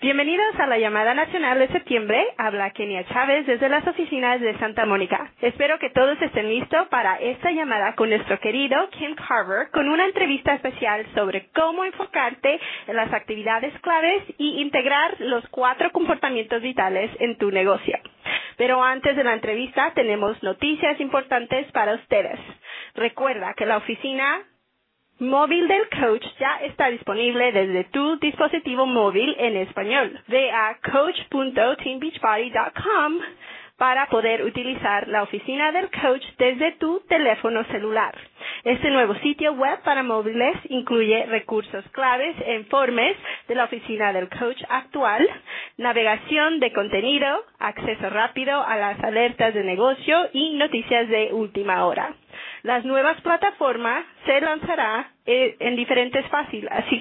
Bienvenidos a la llamada nacional de septiembre. Habla Kenia Chávez desde las oficinas de Santa Mónica. Espero que todos estén listos para esta llamada con nuestro querido Kim Carver con una entrevista especial sobre cómo enfocarte en las actividades claves y integrar los cuatro comportamientos vitales en tu negocio. Pero antes de la entrevista tenemos noticias importantes para ustedes. Recuerda que la oficina móvil del coach ya está disponible desde tu dispositivo móvil en español. Ve a coach.teambeachbody.com para poder utilizar la oficina del coach desde tu teléfono celular. Este nuevo sitio web para móviles incluye recursos claves e informes de la oficina del coach actual, navegación de contenido, acceso rápido a las alertas de negocio y noticias de última hora. Las nuevas plataformas se lanzará eh, en diferentes así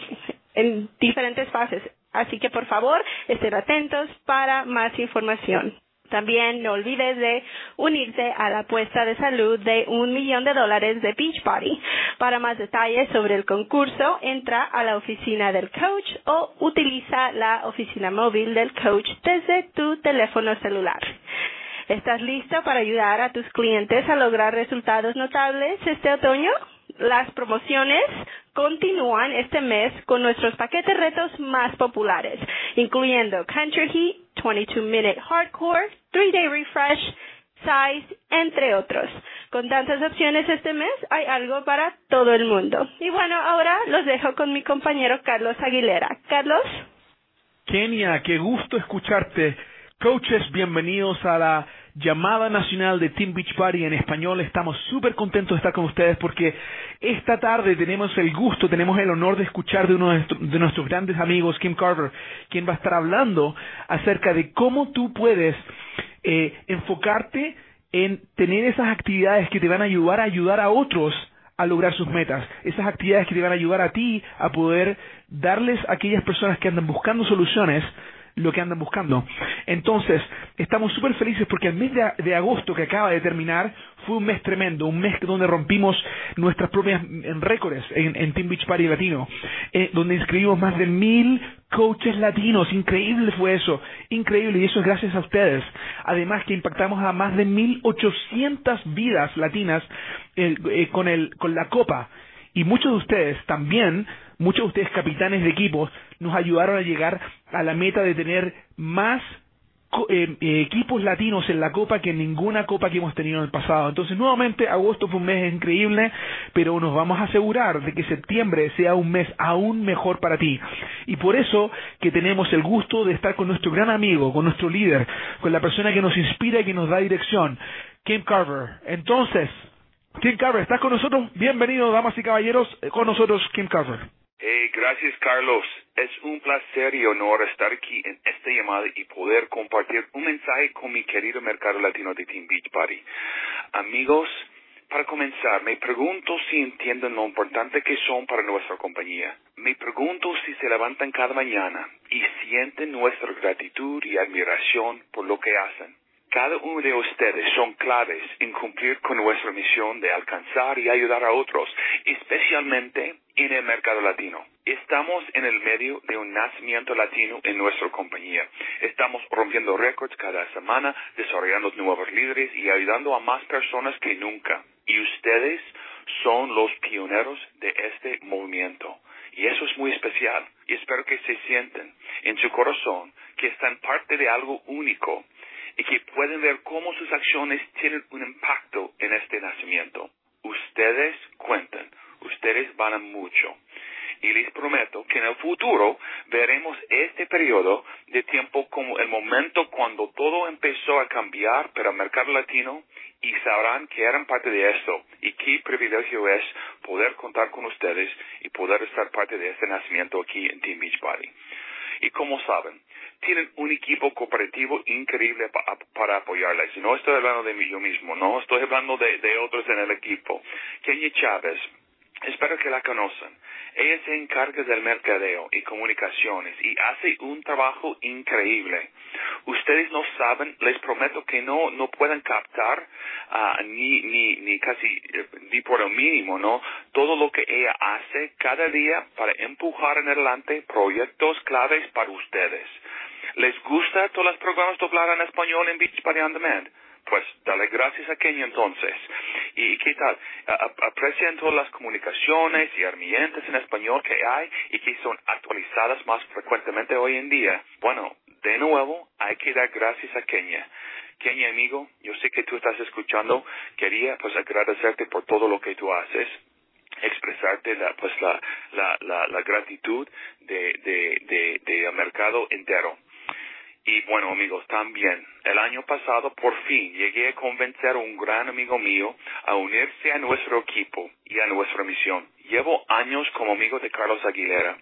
fases. Así que por favor estén atentos para más información. También no olvides de unirse a la apuesta de salud de un millón de dólares de Beachbody. Para más detalles sobre el concurso, entra a la oficina del coach o utiliza la oficina móvil del coach desde tu teléfono celular. ¿Estás listo para ayudar a tus clientes a lograr resultados notables este otoño? Las promociones continúan este mes con nuestros paquetes retos más populares, incluyendo Country Heat, 22 Minute Hardcore, 3 Day Refresh, Size, entre otros. Con tantas opciones este mes hay algo para todo el mundo. Y bueno, ahora los dejo con mi compañero Carlos Aguilera. Carlos. Kenia, qué gusto escucharte. Coaches, bienvenidos a la llamada nacional de Team Beach Party en español. Estamos súper contentos de estar con ustedes porque esta tarde tenemos el gusto, tenemos el honor de escuchar de uno de nuestros grandes amigos, Kim Carver, quien va a estar hablando acerca de cómo tú puedes eh, enfocarte en tener esas actividades que te van a ayudar a ayudar a otros a lograr sus metas, esas actividades que te van a ayudar a ti a poder darles a aquellas personas que andan buscando soluciones lo que andan buscando. Entonces, estamos súper felices porque el mes de, agosto que acaba de terminar fue un mes tremendo, un mes donde rompimos nuestras propias récords en, en, Team Beach Party Latino, eh, donde inscribimos más de mil coaches latinos, increíble fue eso, increíble, y eso es gracias a ustedes. Además que impactamos a más de mil ochocientas vidas latinas eh, eh, con, el, con la copa. Y muchos de ustedes también, muchos de ustedes capitanes de equipos, nos ayudaron a llegar a la meta de tener más eh, eh, equipos latinos en la Copa que en ninguna Copa que hemos tenido en el pasado. Entonces, nuevamente, agosto fue un mes increíble, pero nos vamos a asegurar de que septiembre sea un mes aún mejor para ti. Y por eso que tenemos el gusto de estar con nuestro gran amigo, con nuestro líder, con la persona que nos inspira y que nos da dirección, Kim Carver. Entonces, Kim Carver, ¿estás con nosotros? Bienvenido, damas y caballeros, eh, con nosotros, Kim Carver. Hey, gracias Carlos. Es un placer y honor estar aquí en esta llamada y poder compartir un mensaje con mi querido mercado latino de Team Beach Party. Amigos, para comenzar, me pregunto si entienden lo importante que son para nuestra compañía. Me pregunto si se levantan cada mañana y sienten nuestra gratitud y admiración por lo que hacen. Cada uno de ustedes son claves en cumplir con nuestra misión de alcanzar y ayudar a otros, especialmente en el mercado latino. Estamos en el medio de un nacimiento latino en nuestra compañía. Estamos rompiendo récords cada semana, desarrollando nuevos líderes y ayudando a más personas que nunca. Y ustedes son los pioneros de este movimiento. Y eso es muy especial. Y espero que se sienten en su corazón que están parte de algo único y que pueden ver cómo sus acciones tienen un impacto en este nacimiento. Ustedes cuentan, ustedes van mucho. Y les prometo que en el futuro veremos este periodo de tiempo como el momento cuando todo empezó a cambiar para el mercado latino y sabrán que eran parte de esto y qué privilegio es poder contar con ustedes y poder estar parte de este nacimiento aquí en Team Beachbody. Y como saben, tienen un equipo cooperativo increíble para apoyarles. Y no estoy hablando de mí yo mismo, no, estoy hablando de, otros en el equipo. Kenya Chávez, Espero que la conozcan. Ella se encarga del mercadeo y comunicaciones y hace un trabajo increíble. Ustedes no saben, les prometo que no, no pueden captar uh, ni, ni, ni casi, eh, ni por el mínimo, ¿no? Todo lo que ella hace cada día para empujar en adelante proyectos claves para ustedes. ¿Les gusta todos los programas doblados en español en Beach Party On Demand? Pues dale gracias a Kenia entonces. ¿Y qué tal? Aprecian todas las comunicaciones y herramientas en español que hay y que son actualizadas más frecuentemente hoy en día. Bueno, de nuevo, hay que dar gracias a Kenia. Kenia, amigo, yo sé que tú estás escuchando. Quería pues agradecerte por todo lo que tú haces expresarte la, pues la, la, la, gratitud de, de, de, de mercado entero. Y bueno, amigos, también el año pasado por fin llegué a convencer a un gran amigo mío a unirse a nuestro equipo y a nuestra misión. Llevo años como amigo de Carlos Aguilera.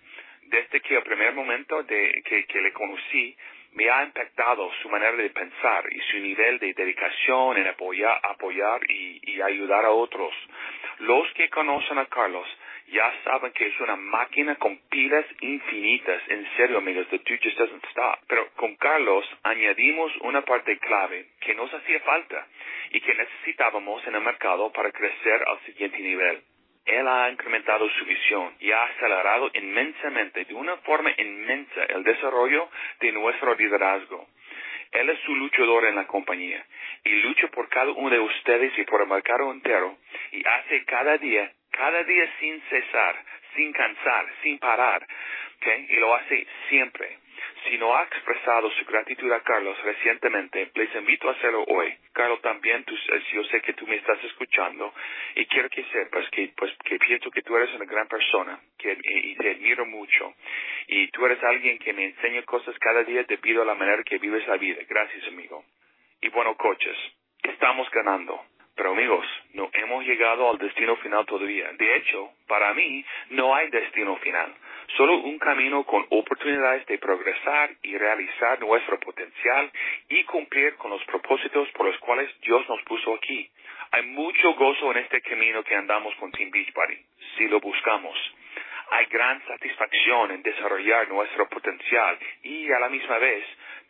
Desde que el primer momento de que, le conocí, me ha impactado su manera de pensar y su nivel de dedicación en apoyar, apoyar y, y ayudar a otros. Los que conocen a Carlos ya saben que es una máquina con pilas infinitas. En serio, amigos, the dude just doesn't stop. Pero con Carlos añadimos una parte clave que nos hacía falta y que necesitábamos en el mercado para crecer al siguiente nivel. Él ha incrementado su visión y ha acelerado inmensamente, de una forma inmensa, el desarrollo de nuestro liderazgo. Él es su luchador en la compañía y lucha por cada uno de ustedes y por el mercado entero y hace cada día cada día sin cesar, sin cansar, sin parar, ¿okay? y lo hace siempre. Si no ha expresado su gratitud a Carlos recientemente, les invito a hacerlo hoy. Carlos, también tú, eh, yo sé que tú me estás escuchando y quiero que sepas que, pues, que pienso que tú eres una gran persona que, y te admiro mucho. Y tú eres alguien que me enseña cosas cada día debido a la manera que vives la vida. Gracias, amigo. Y bueno, coches, estamos ganando. Pero amigos, no hemos llegado al destino final todavía. De hecho, para mí no hay destino final. Solo un camino con oportunidades de progresar y realizar nuestro potencial y cumplir con los propósitos por los cuales Dios nos puso aquí. Hay mucho gozo en este camino que andamos con Team Beachbody, si lo buscamos. Hay gran satisfacción en desarrollar nuestro potencial y a la misma vez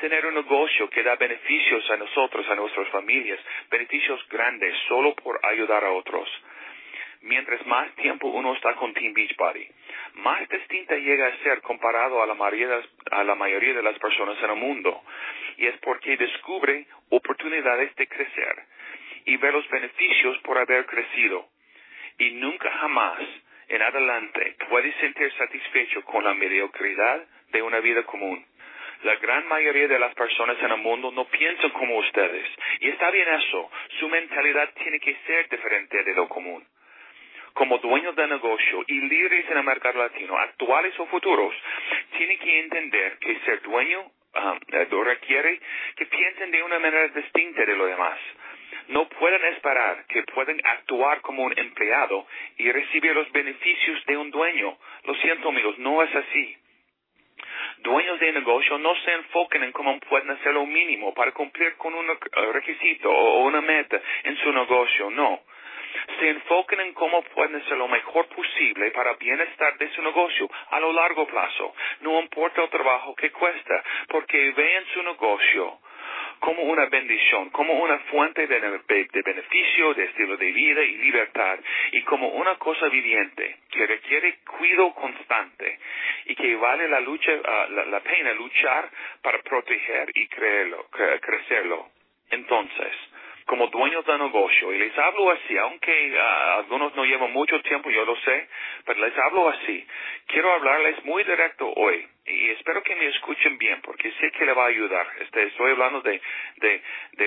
tener un negocio que da beneficios a nosotros, a nuestras familias, beneficios grandes solo por ayudar a otros. Mientras más tiempo uno está con Team Beachbody, más distinta llega a ser comparado a la, mayoría de, las personas en el mundo. Y es porque descubre oportunidades de crecer y ver los beneficios por haber crecido. Y nunca jamás en adelante puede sentir satisfecho con la mediocridad de una vida común. La gran mayoría de las personas en el mundo no piensan como ustedes. Y está bien eso. Su mentalidad tiene que ser diferente de lo común. Como dueños de negocio y líderes en el mercado latino, actuales o futuros, tienen que entender que ser dueño um, requiere que piensen de una manera distinta de lo demás. No pueden esperar que puedan actuar como un empleado y recibir los beneficios de un dueño. Lo siento amigos, no es así. Dueños de negocio no se enfoquen en cómo pueden hacer lo mínimo para cumplir con un requisito o una meta en su negocio, no. Se enfoquen en cómo pueden hacer lo mejor posible para el bienestar de su negocio a lo largo plazo. No importa el trabajo que cuesta, porque vean su negocio como una bendición, como una fuente de, beneficio, de estilo de vida y libertad, y como una cosa viviente que requiere cuidado constante y que vale la, lucha, ah, la, pena luchar para proteger y crecerlo. Entonces, como dueños de negocio, y les hablo así, aunque ah, algunos no llevan mucho tiempo, yo lo sé, pero les hablo así. Quiero hablarles muy directo hoy, y espero que me escuchen bien, porque sé que le va a ayudar. Este, estoy hablando de,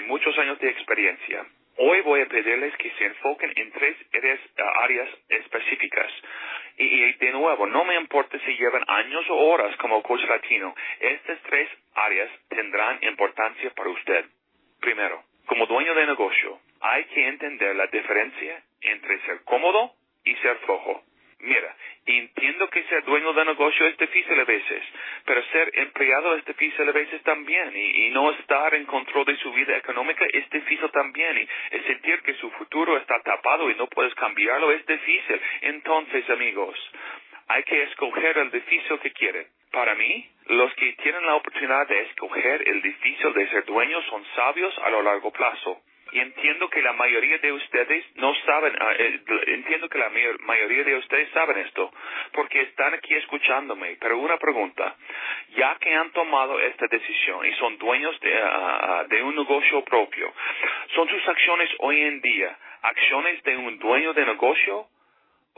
muchos años de experiencia. Hoy voy a pedirles que se enfoquen en tres áreas, ah, específicas. Y, y, de nuevo, no me importa si llevan años o horas como coach latino, estas tres áreas tendrán importancia para usted. Primero, como dueño de negocio, hay que entender la diferencia entre ser cómodo y ser flojo. Mira, entiendo que ser dueño de negocio es difícil a veces, pero ser empleado es difícil a veces también, y, no estar en control de su vida económica es difícil también, y sentir que su futuro está tapado y no puedes cambiarlo es difícil. Entonces, amigos, hay que escoger el difícil que quieren. Para mí, los que tienen la oportunidad de escoger el difícil de ser dueños son sabios a lo largo plazo. Y entiendo que la mayoría de ustedes no saben, eh, entiendo que la mayoría de ustedes saben esto, porque están aquí escuchándome. Pero una pregunta, ya que han tomado esta decisión y son dueños de, ah, de un negocio propio, ¿son sus acciones hoy en día acciones de un dueño de negocio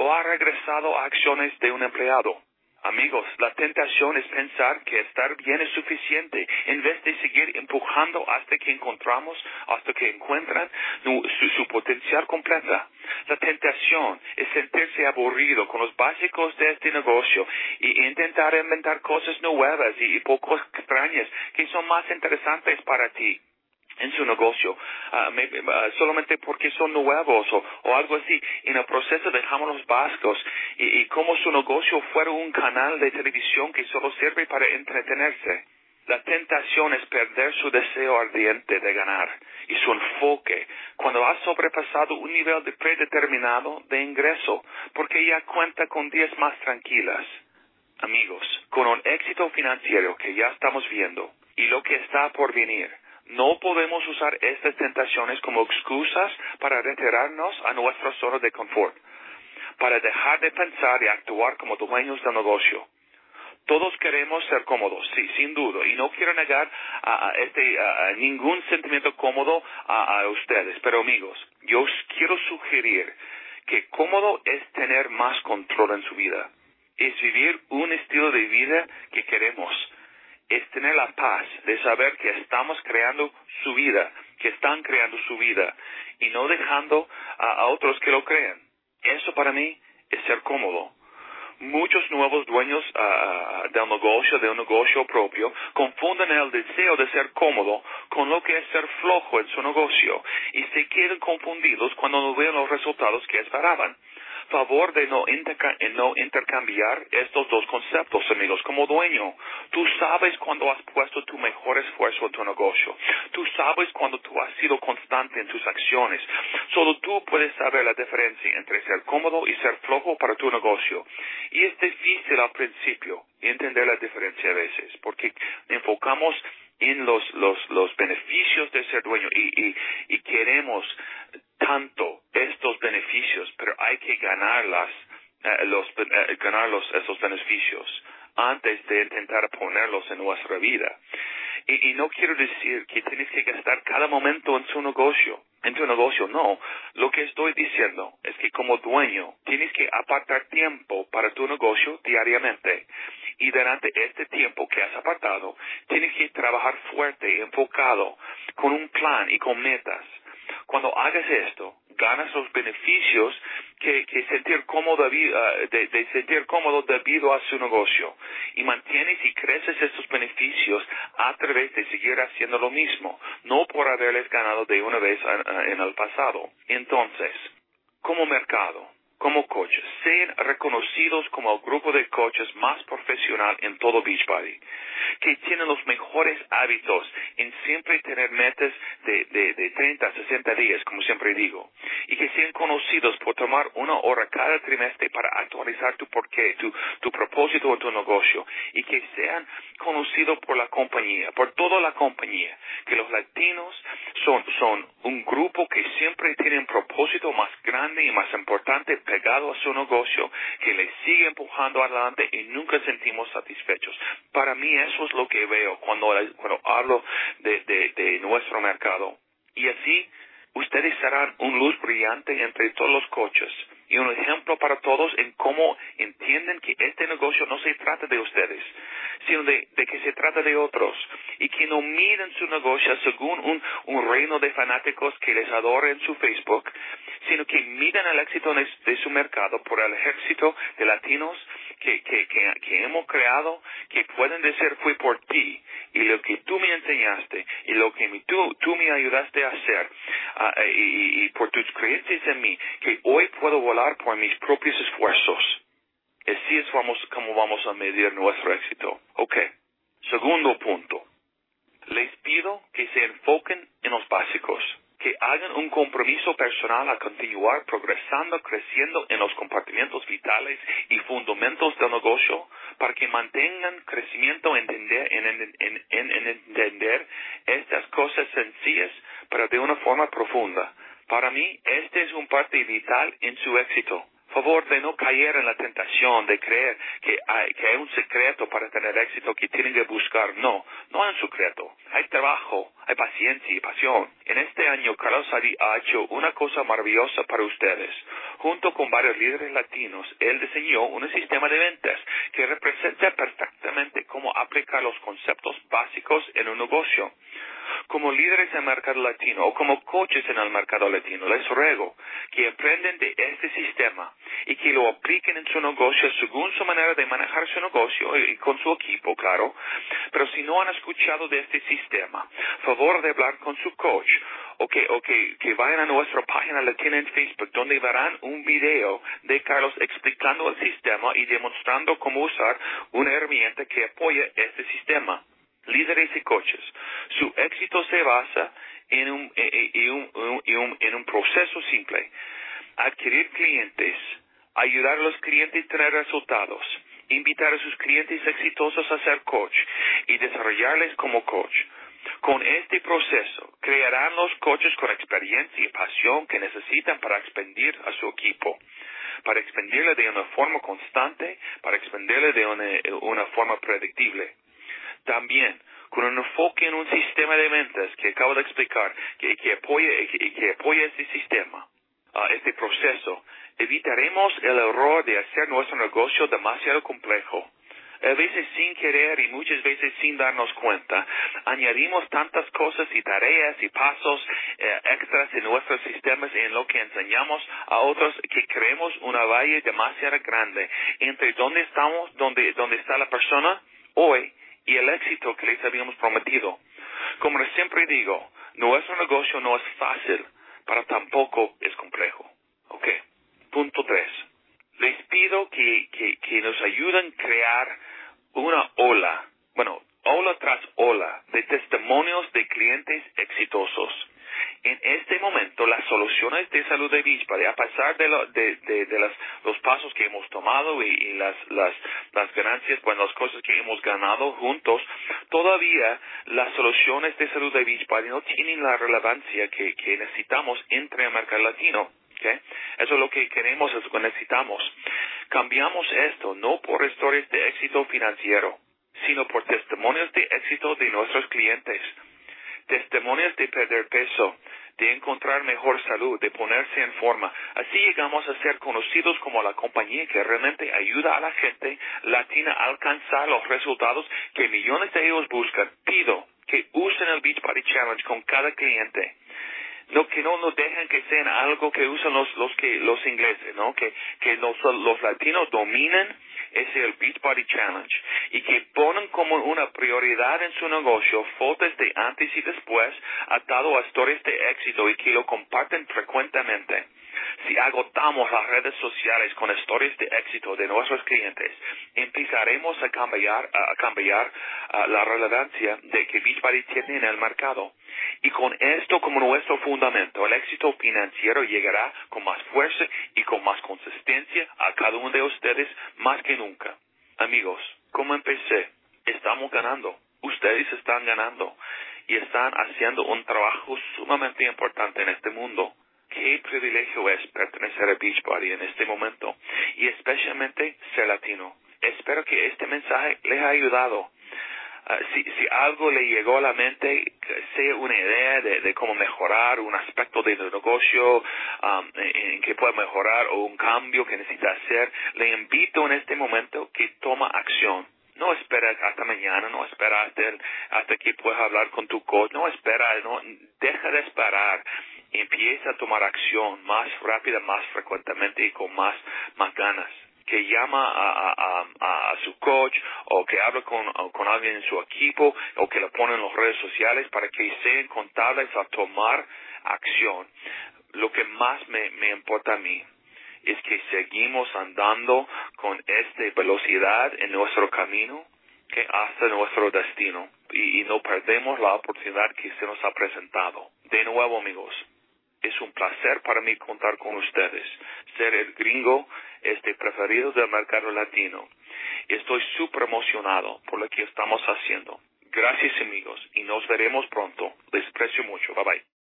o ha regresado a acciones de un empleado? Amigos, la tentación es pensar que estar bien es suficiente en vez de seguir empujando hasta que encontramos, hasta que encuentran su, potencial completa. La tentación es sentirse aburrido con los básicos de este negocio y intentar inventar cosas nuevas y, y poco extrañas que son más interesantes para ti en su negocio, ah, ah, solamente porque son nuevos o, algo así. En el proceso dejamos los vascos y, como su negocio fuera un canal de televisión que solo sirve para entretenerse. La tentación es perder su deseo ardiente de ganar y su enfoque cuando ha sobrepasado un nivel de predeterminado de ingreso, porque ya cuenta con días más tranquilas. Amigos, con un éxito financiero que ya estamos viendo y lo que está por venir, no podemos usar estas tentaciones como excusas para retirarnos a nuestra zona de confort, para dejar de pensar y actuar como dueños del negocio. Todos queremos ser cómodos, sí, sin duda, y no quiero negar a, este, ningún sentimiento cómodo a, ustedes, pero amigos, yo quiero sugerir que cómodo es tener más control en su vida, es vivir un estilo de vida que queremos, es tener la paz de saber que estamos creando su vida, que están creando su vida y no dejando a, otros que lo crean. Eso para mí es ser cómodo. Muchos nuevos dueños uh, del negocio, de un negocio propio, confunden el deseo de ser cómodo con lo que es ser flojo en su negocio y se quedan confundidos cuando no ven los resultados que esperaban favor de no, no intercambiar estos dos conceptos, amigos. Como dueño, tú sabes cuando has puesto tu mejor esfuerzo en tu negocio. Tú sabes cuando tú has sido constante en tus acciones. Solo tú puedes saber la diferencia entre ser cómodo y ser flojo para tu negocio. Y es difícil al principio entender la diferencia a veces, porque enfocamos en los, los, los beneficios de ser dueño y, y, y queremos tanto estos beneficios, pero hay que ganarlas, eh, los, eh, ganarlos esos beneficios antes de intentar ponerlos en nuestra vida. Y, y, no quiero decir que tienes que gastar cada momento en su negocio, en tu negocio, no. Lo que estoy diciendo es que como dueño tienes que apartar tiempo para tu negocio diariamente. Y durante este tiempo que has apartado, tienes que trabajar fuerte, enfocado, con un plan y con metas cuando hagas esto, ganas los beneficios que, sentir cómodo, ah, de, sentir cómodo debido a su negocio. Y mantienes y creces estos beneficios a través de seguir haciendo lo mismo, no por haberles ganado de una vez ah, ah, en el pasado. Entonces, como mercado, como coaches, sean reconocidos como el grupo de coaches más profesional en todo Beachbody, que tienen los mejores hábitos en siempre tener metas de, de, de 30 a 60 días, como siempre digo, y que sean conocidos por tomar una hora cada trimestre para actualizar tu porqué, tu, tu propósito en tu negocio, y que sean conocidos por la compañía, por toda la compañía, que los latinos son, son un grupo que siempre tienen propósito más grande y más importante pegado a su negocio, que le sigue empujando adelante y nunca sentimos satisfechos. Para mí eso es lo que veo cuando, hablo de, de nuestro mercado. Y así ustedes serán un luz brillante entre todos los coches y un ejemplo para todos en cómo entienden que este negocio no se trata de ustedes, sino de, que se trata de otros y que no miden su negocio según un, reino de fanáticos que les adora en su Facebook, sino que miden el éxito de su mercado por el ejército de latinos que, hemos creado, que pueden decir fue por ti y lo que tú me enseñaste y lo que tú, tú me ayudaste a hacer ah, y, y por tus creencias en mí, que hoy puedo volar por mis propios esfuerzos. Así es vamos, como vamos a medir nuestro éxito. Ok. Segundo punto. Les pido que se enfoquen en los básicos, que hagan un compromiso personal a continuar progresando, creciendo en los compartimentos vitales y fundamentos del negocio para que mantengan crecimiento entender, en, en, en entender estas cosas sencillas, pero de una forma profunda. Para mí, este es un parte vital en su éxito favor de no caer en la tentación de creer que hay, que hay un secreto para tener éxito que tienen que buscar. No, no hay un secreto. Hay trabajo, hay paciencia y pasión. En este año, Carlos Sadi ha hecho una cosa maravillosa para ustedes. Junto con varios líderes latinos, él diseñó un sistema de ventas que representa perfectamente cómo aplicar los conceptos básicos en un negocio como líderes en el mercado latino o como coaches en el mercado latino, les ruego que aprenden de este sistema y que lo apliquen en su negocio según su manera de manejar su negocio y con su equipo, claro. Pero si no han escuchado de este sistema, favor de hablar con su coach o que, que vayan a nuestra página latina en Facebook donde verán un video de Carlos explicando el sistema y demostrando cómo usar una herramienta que apoya este sistema líderes y coaches. Su éxito se basa en un, en un proceso simple. Adquirir clientes, ayudar a los clientes a tener resultados, invitar a sus clientes exitosos a ser coach y desarrollarles como coach. Con este proceso, crearán los coaches con experiencia y pasión que necesitan para expandir a su equipo, para expandirle de una forma constante, para expandirle de una, una forma predictible. También, con un enfoque en un sistema de ventas que acabo de explicar, que, que apoye, que, que apoye este sistema, uh, este proceso, evitaremos el error de hacer nuestro negocio demasiado complejo. A veces sin querer y muchas veces sin darnos cuenta, añadimos tantas cosas y tareas y pasos eh, extras en nuestros sistemas en lo que enseñamos a otros que creemos una valle demasiado grande entre dónde estamos, dónde, dónde está la persona hoy y el éxito que les habíamos prometido. Como siempre digo, nuestro negocio no es fácil, pero tampoco es complejo. Ok. Punto tres. Les pido que, que, que nos ayuden a crear una ola, bueno, ola tras ola de testimonios de clientes exitosos en este momento, las soluciones de salud de Beachbody, a pesar de, de, los pasos que hemos tomado y, las, las, las ganancias, pues las cosas que hemos ganado juntos, todavía las soluciones de salud de Beachbody no tienen la relevancia que, necesitamos entre el mercado latino. ¿okay? Eso es lo que queremos, es lo que necesitamos. Cambiamos esto no por historias de éxito financiero, sino por testimonios de éxito de nuestros clientes testimonios de perder peso, de encontrar mejor salud, de ponerse en forma. Así llegamos a ser conocidos como la compañía que realmente ayuda a la gente latina a alcanzar los resultados que millones de ellos buscan. Pido que usen el Beachbody Challenge con cada cliente. No, que no nos dejen que sean algo que usan los, los, los ingleses, ¿no? Que, que los, los latinos dominen es el Beachbody Challenge y que ponen como una prioridad en su negocio fotos de antes y después atado a historias de éxito y que lo comparten frecuentemente. Si agotamos las redes sociales con historias de éxito de nuestros clientes, empezaremos a cambiar, a cambiar la relevancia de que Beachbody tiene en el mercado. Y con esto como nuestro fundamento, el éxito financiero llegará con más fuerza y con más consistencia a cada uno de ustedes más que nunca. Amigos, como empecé, estamos ganando. Ustedes están ganando y están haciendo un trabajo sumamente importante en este mundo. Qué privilegio es pertenecer a Beachbody en este momento y especialmente ser latino. Espero que este mensaje les haya ayudado Ah, si, algo le llegó a la mente, sea una idea de, cómo mejorar un aspecto de negocio um, que pueda mejorar o un cambio que necesita hacer, le invito en este momento que toma acción. No espera hasta mañana, no espera hasta, hasta que puedas hablar con tu coach, no espera, no, deja de esperar empieza a tomar acción más rápida, más frecuentemente y con más, más ganas que llama a, a, a, su coach o que habla con, con, alguien en su equipo o que lo pone en las redes sociales para que sean contables a tomar acción. Lo que más me, me importa a mí es que seguimos andando con esta velocidad en nuestro camino que hasta nuestro destino y, no perdemos la oportunidad que se nos ha presentado. De nuevo, amigos, es un placer para mí contar con ustedes, ser el gringo este preferido del mercado latino. Estoy súper emocionado por lo que estamos haciendo. Gracias amigos y nos veremos pronto. Les aprecio mucho. Bye bye.